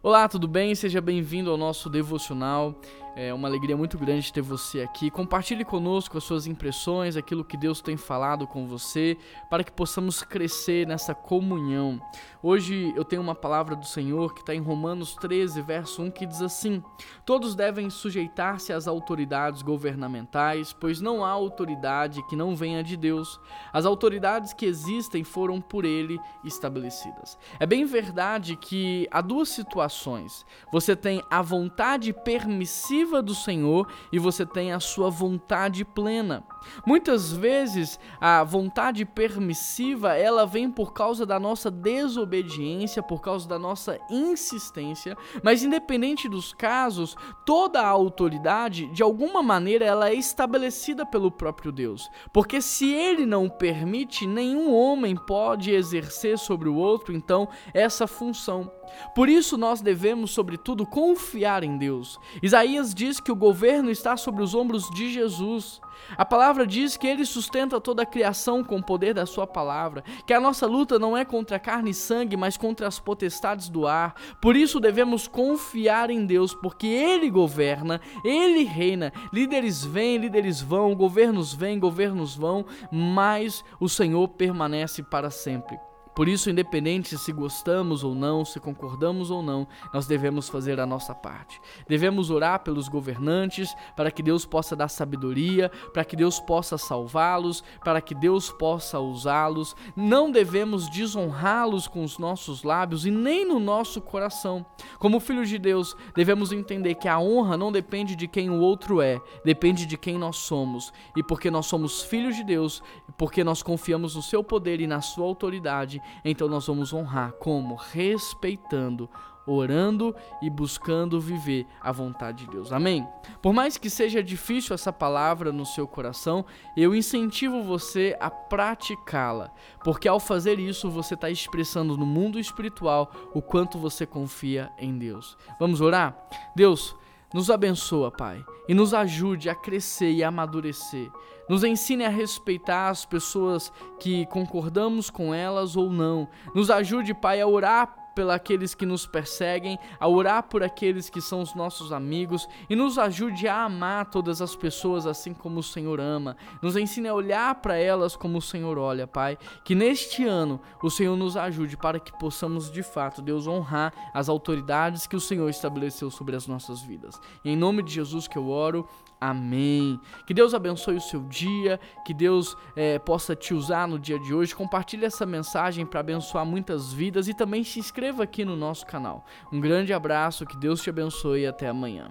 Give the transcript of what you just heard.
Olá, tudo bem? Seja bem-vindo ao nosso devocional. É uma alegria muito grande ter você aqui. Compartilhe conosco as suas impressões, aquilo que Deus tem falado com você, para que possamos crescer nessa comunhão. Hoje eu tenho uma palavra do Senhor que está em Romanos 13, verso 1, que diz assim: Todos devem sujeitar-se às autoridades governamentais, pois não há autoridade que não venha de Deus. As autoridades que existem foram por Ele estabelecidas. É bem verdade que há duas situações. Você tem a vontade permissiva do Senhor e você tem a sua vontade plena. Muitas vezes a vontade permissiva, ela vem por causa da nossa desobediência, por causa da nossa insistência, mas independente dos casos, toda a autoridade, de alguma maneira, ela é estabelecida pelo próprio Deus. Porque se ele não permite, nenhum homem pode exercer sobre o outro, então, essa função. Por isso nós devemos, sobretudo, confiar em Deus. Isaías diz que o governo está sobre os ombros de Jesus. A palavra diz que ele sustenta toda a criação com o poder da sua palavra, que a nossa luta não é contra carne e sangue, mas contra as potestades do ar. Por isso devemos confiar em Deus, porque ele governa, ele reina. Líderes vêm, líderes vão, governos vêm, governos vão, mas o Senhor permanece para sempre. Por isso, independente se gostamos ou não, se concordamos ou não, nós devemos fazer a nossa parte. Devemos orar pelos governantes para que Deus possa dar sabedoria, para que Deus possa salvá-los, para que Deus possa usá-los. Não devemos desonrá-los com os nossos lábios e nem no nosso coração. Como filhos de Deus, devemos entender que a honra não depende de quem o outro é, depende de quem nós somos. E porque nós somos filhos de Deus, porque nós confiamos no seu poder e na sua autoridade, então nós vamos honrar como? Respeitando, orando e buscando viver a vontade de Deus. Amém? Por mais que seja difícil essa palavra no seu coração, eu incentivo você a praticá-la, porque ao fazer isso você está expressando no mundo espiritual o quanto você confia em Deus. Vamos orar? Deus, nos abençoa, Pai, e nos ajude a crescer e amadurecer. Nos ensine a respeitar as pessoas que concordamos com elas ou não. Nos ajude, Pai, a orar aqueles que nos perseguem, a orar por aqueles que são os nossos amigos e nos ajude a amar todas as pessoas assim como o Senhor ama. Nos ensine a olhar para elas como o Senhor olha, Pai. Que neste ano o Senhor nos ajude para que possamos de fato, Deus, honrar as autoridades que o Senhor estabeleceu sobre as nossas vidas. Em nome de Jesus que eu oro. Amém. Que Deus abençoe o seu dia, que Deus é, possa te usar no dia de hoje. Compartilhe essa mensagem para abençoar muitas vidas e também se inscreva aqui no nosso canal. Um grande abraço, que Deus te abençoe e até amanhã.